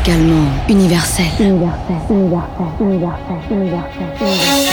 Musicalement universel. Universel, universel, universel.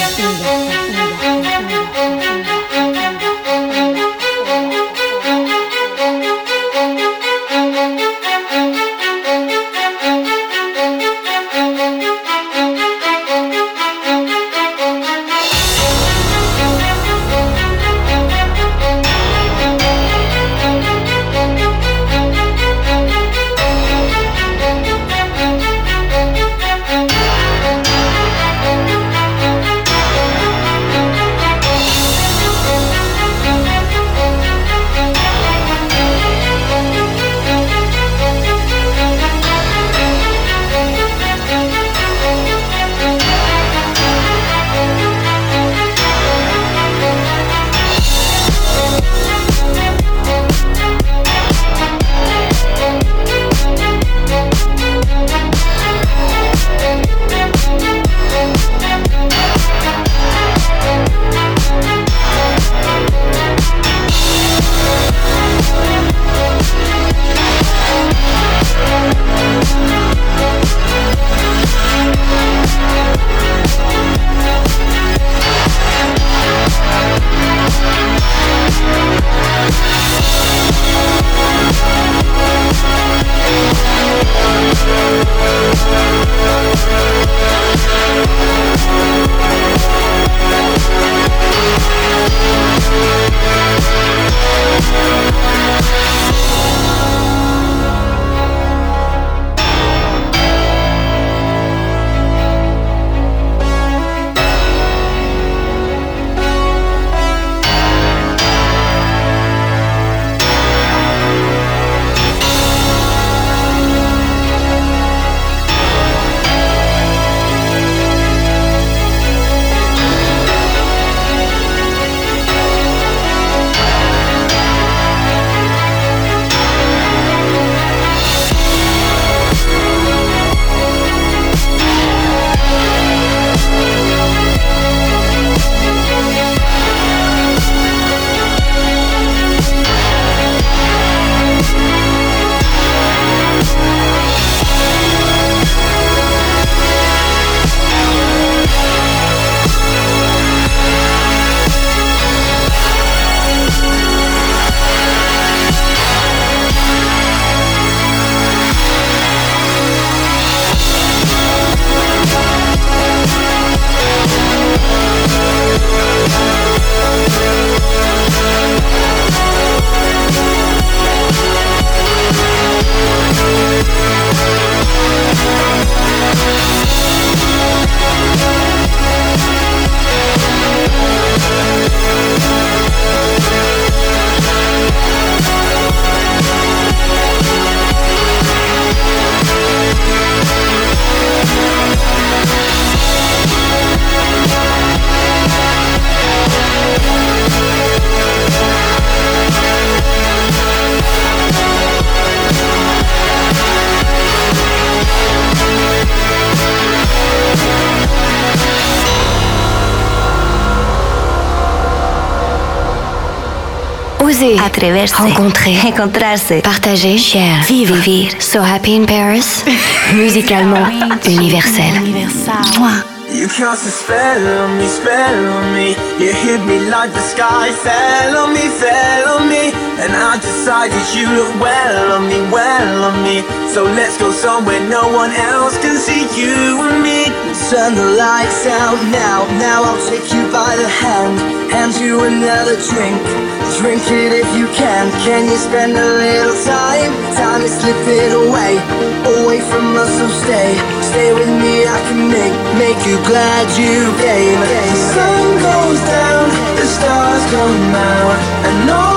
Oser. Atreverse. Rencontrer. Encontrarse. Partager. Share. Vivre. Vivir. So happy in Paris. Musicalement universel. You cast a spell on me, spell on me. You hit me like the sky fell on me, fell on me. And I decided you look well on me, well on me. So let's go somewhere no one else can see you and me. Turn the lights out now, now I'll take you by the hand. Hand you another drink, drink it if you can. Can you spend a little time? Time is slipping away, away from us, so stay. Stay with me, I can make, make you glad you came. The sun goes down, the stars come out, and all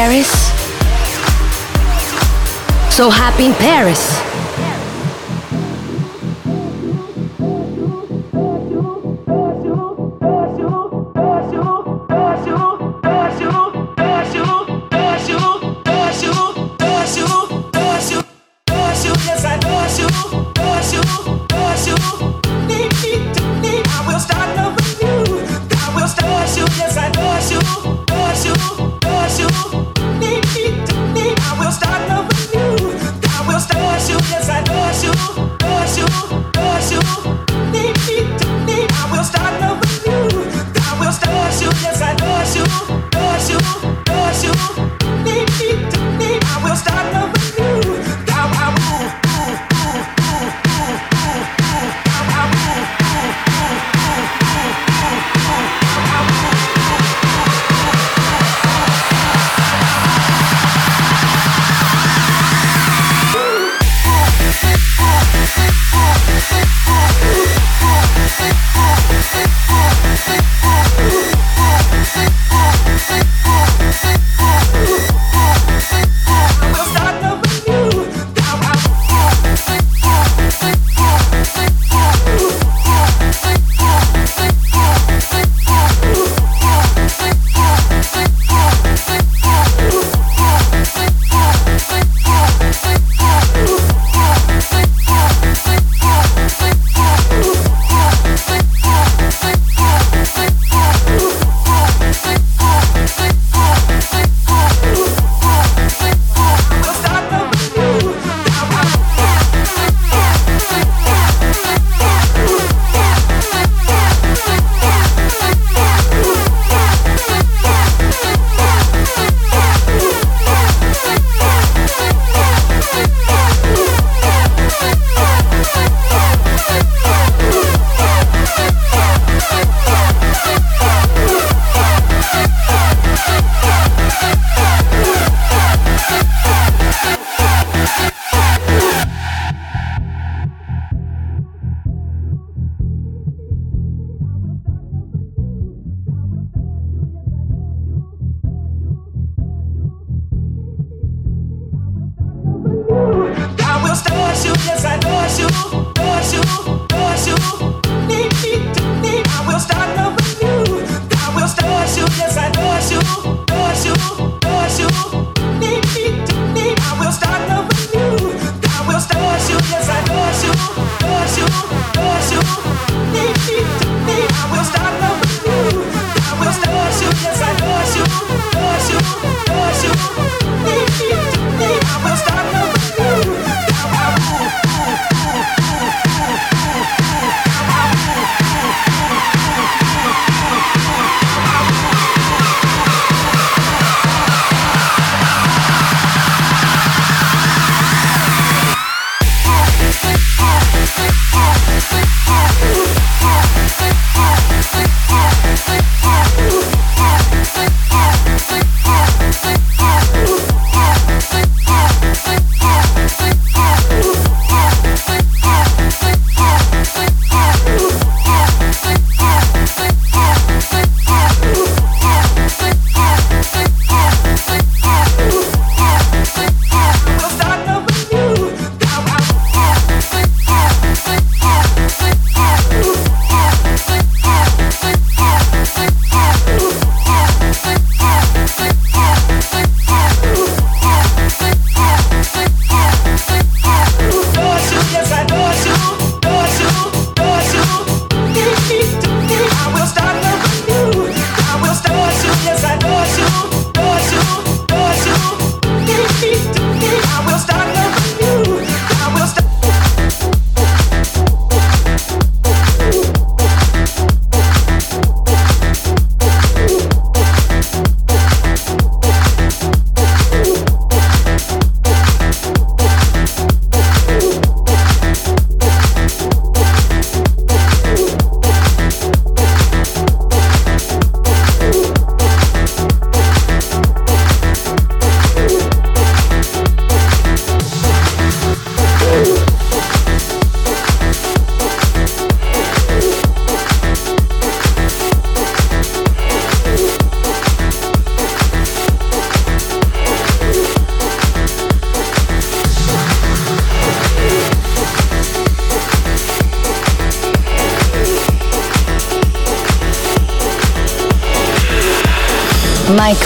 Paris. So happy in Paris.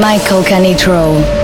Michael Canitrot.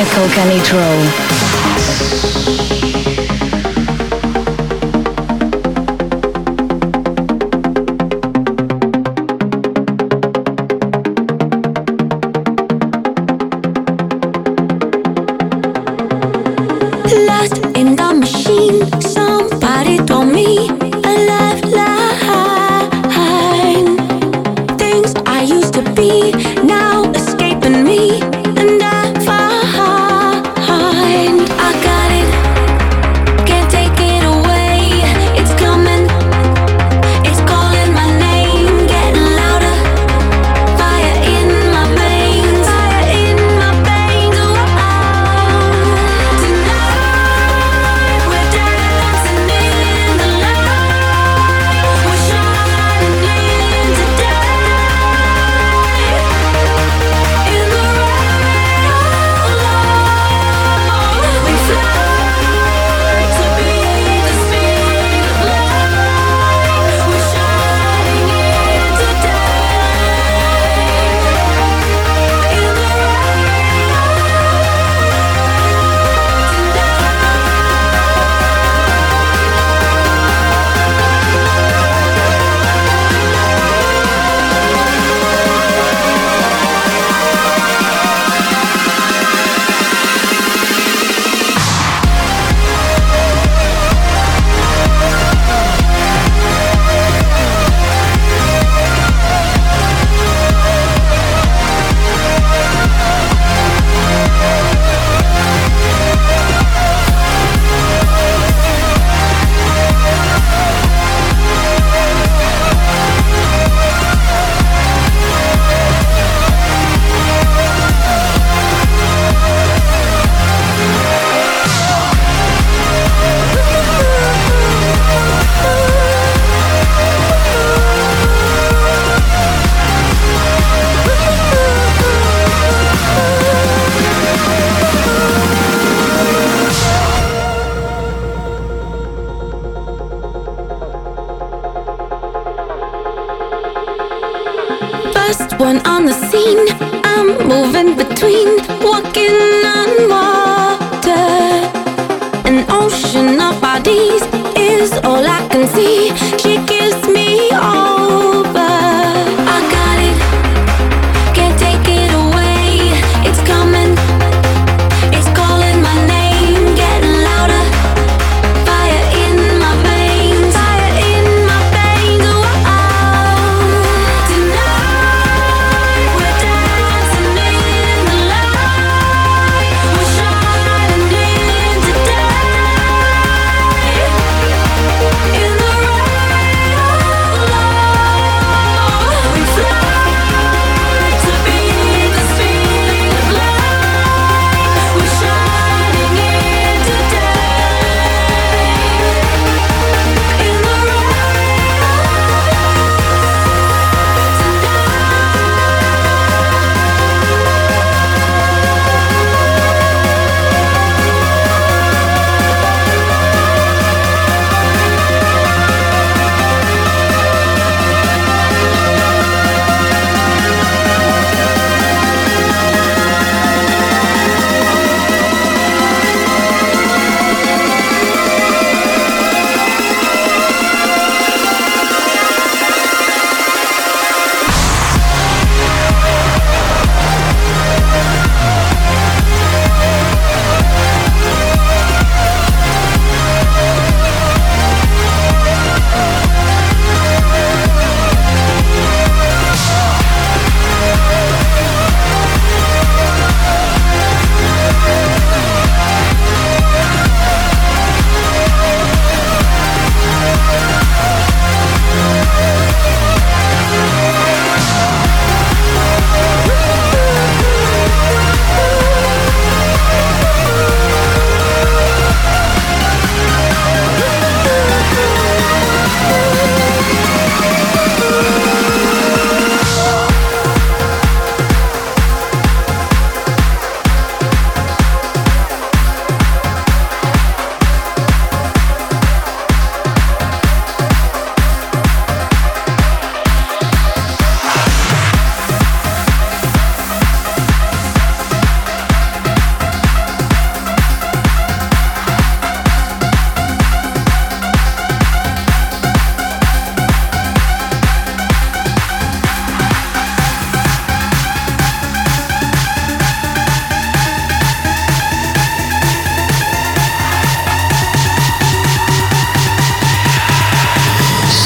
Michael Canitrot.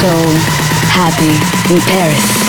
So happy in Paris.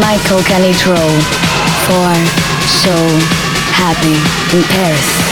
Michael Canitrot for So Happy in Paris.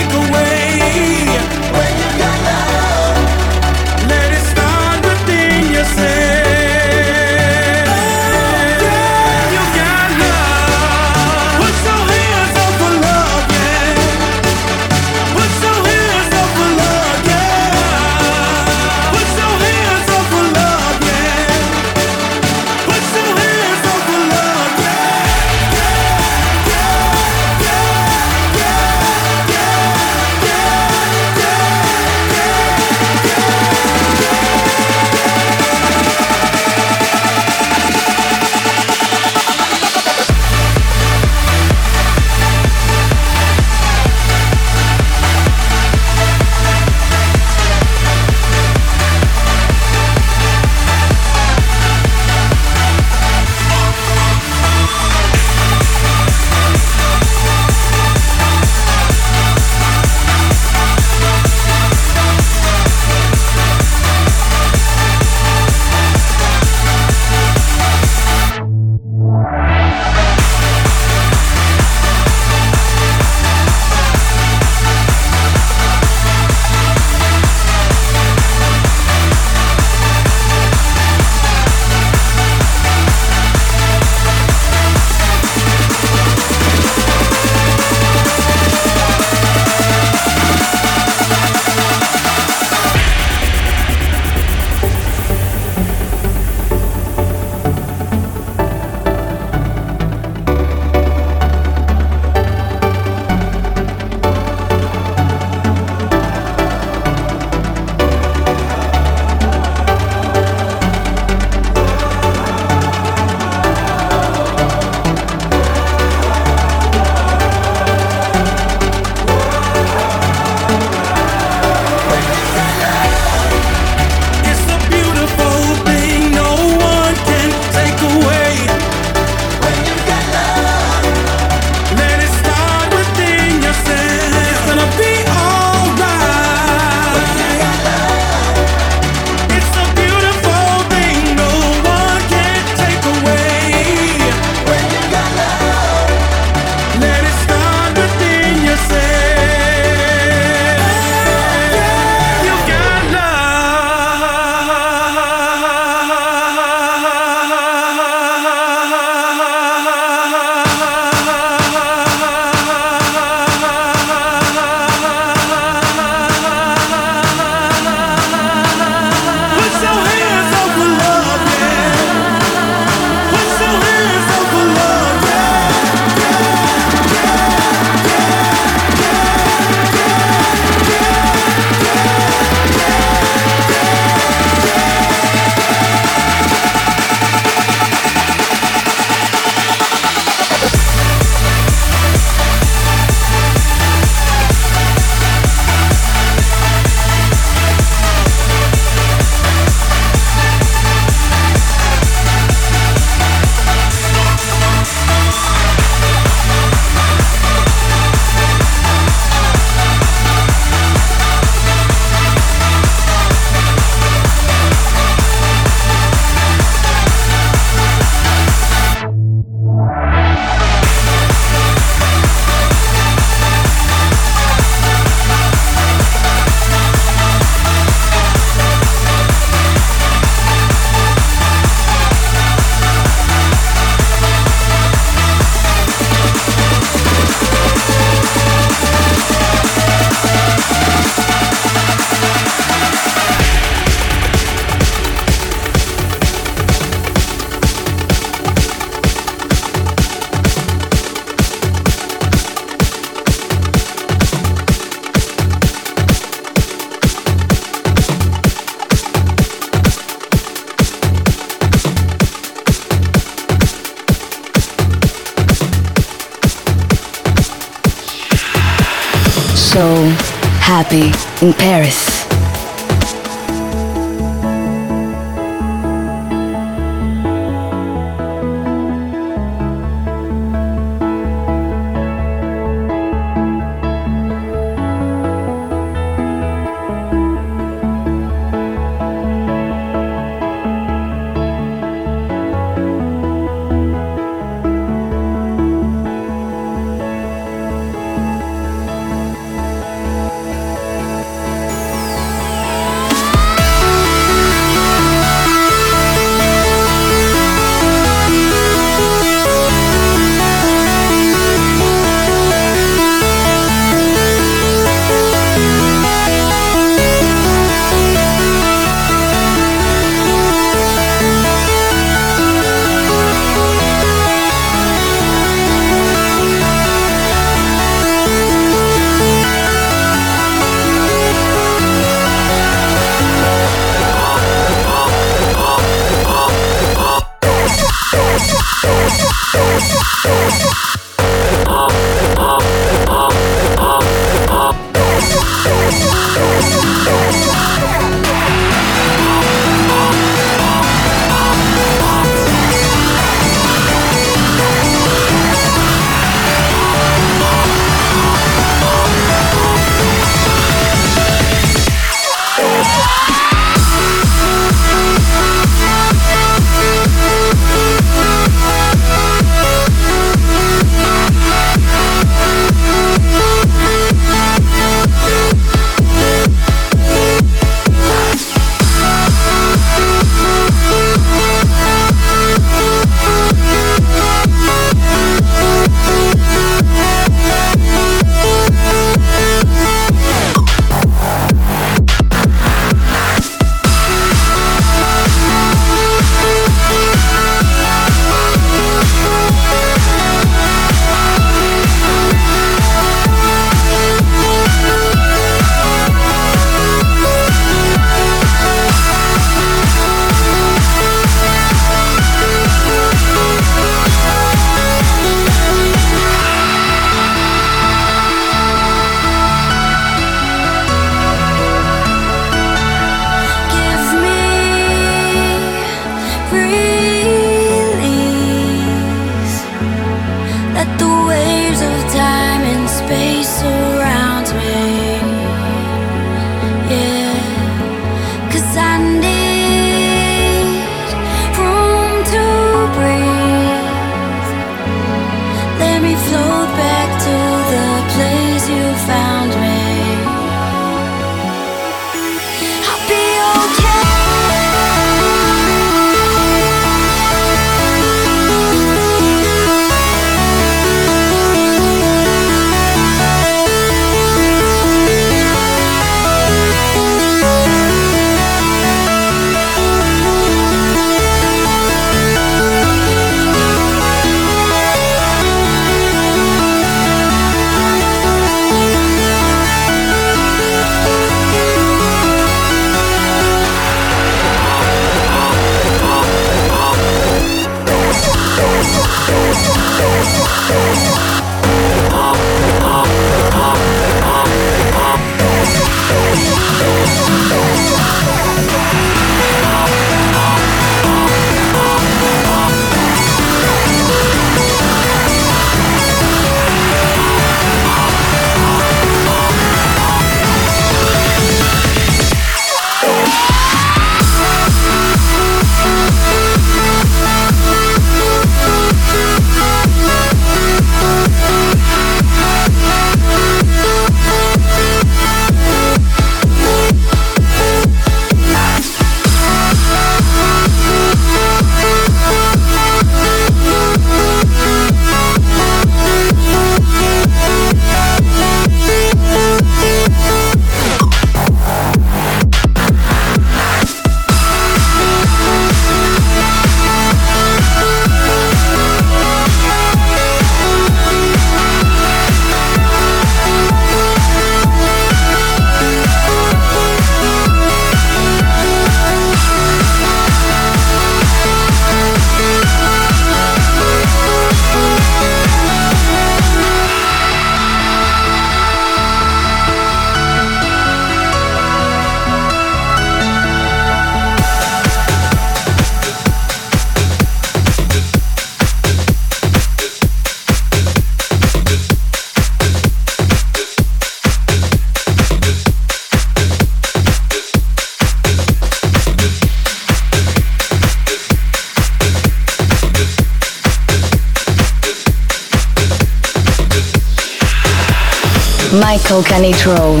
Michael roll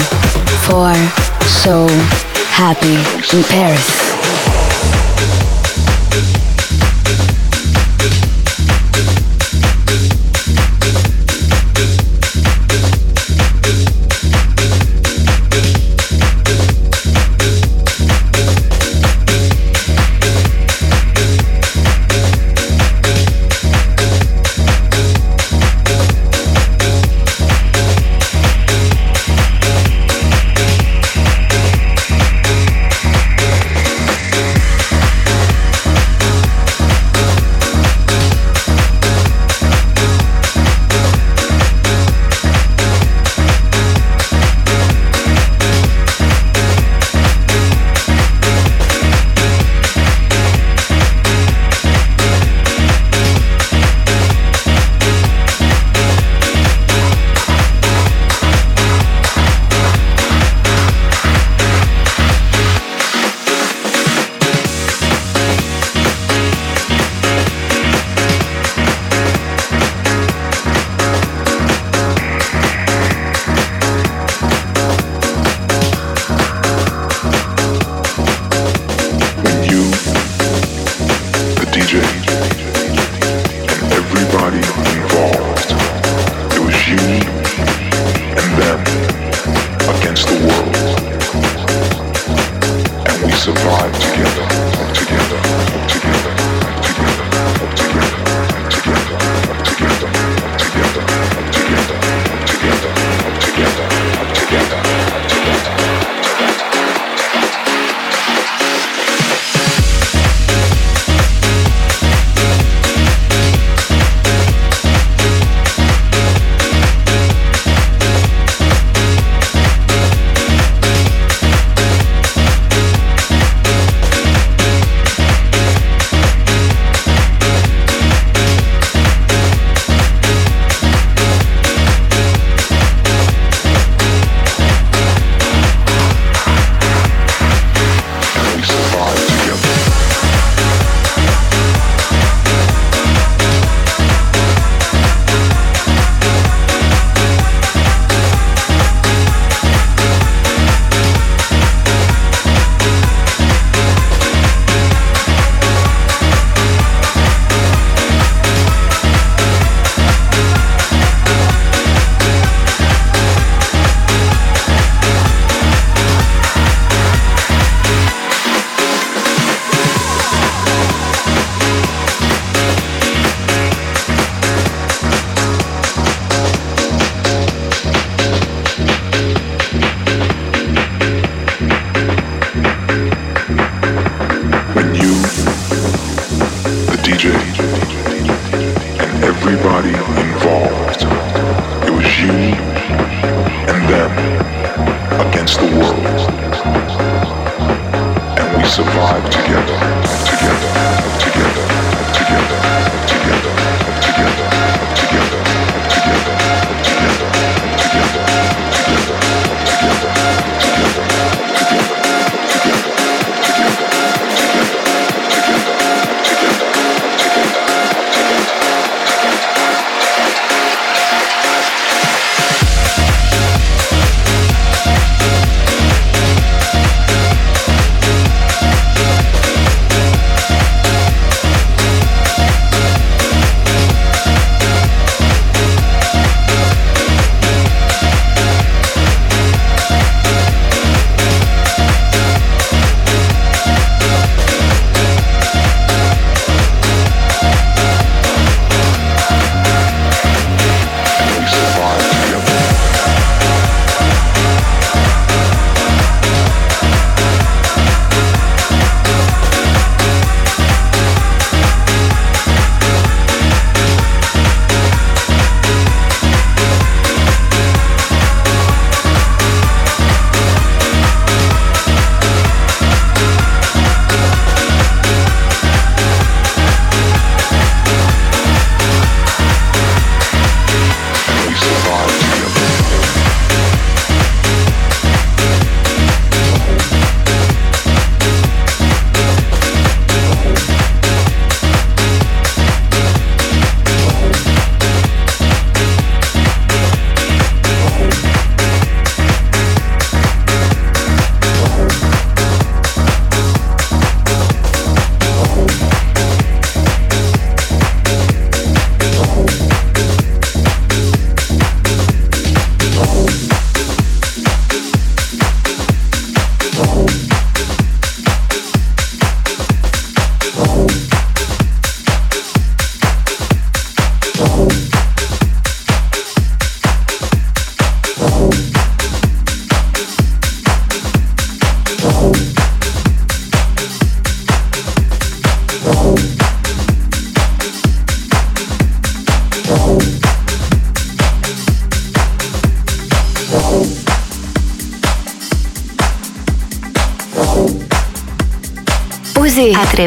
for So Happy in Paris.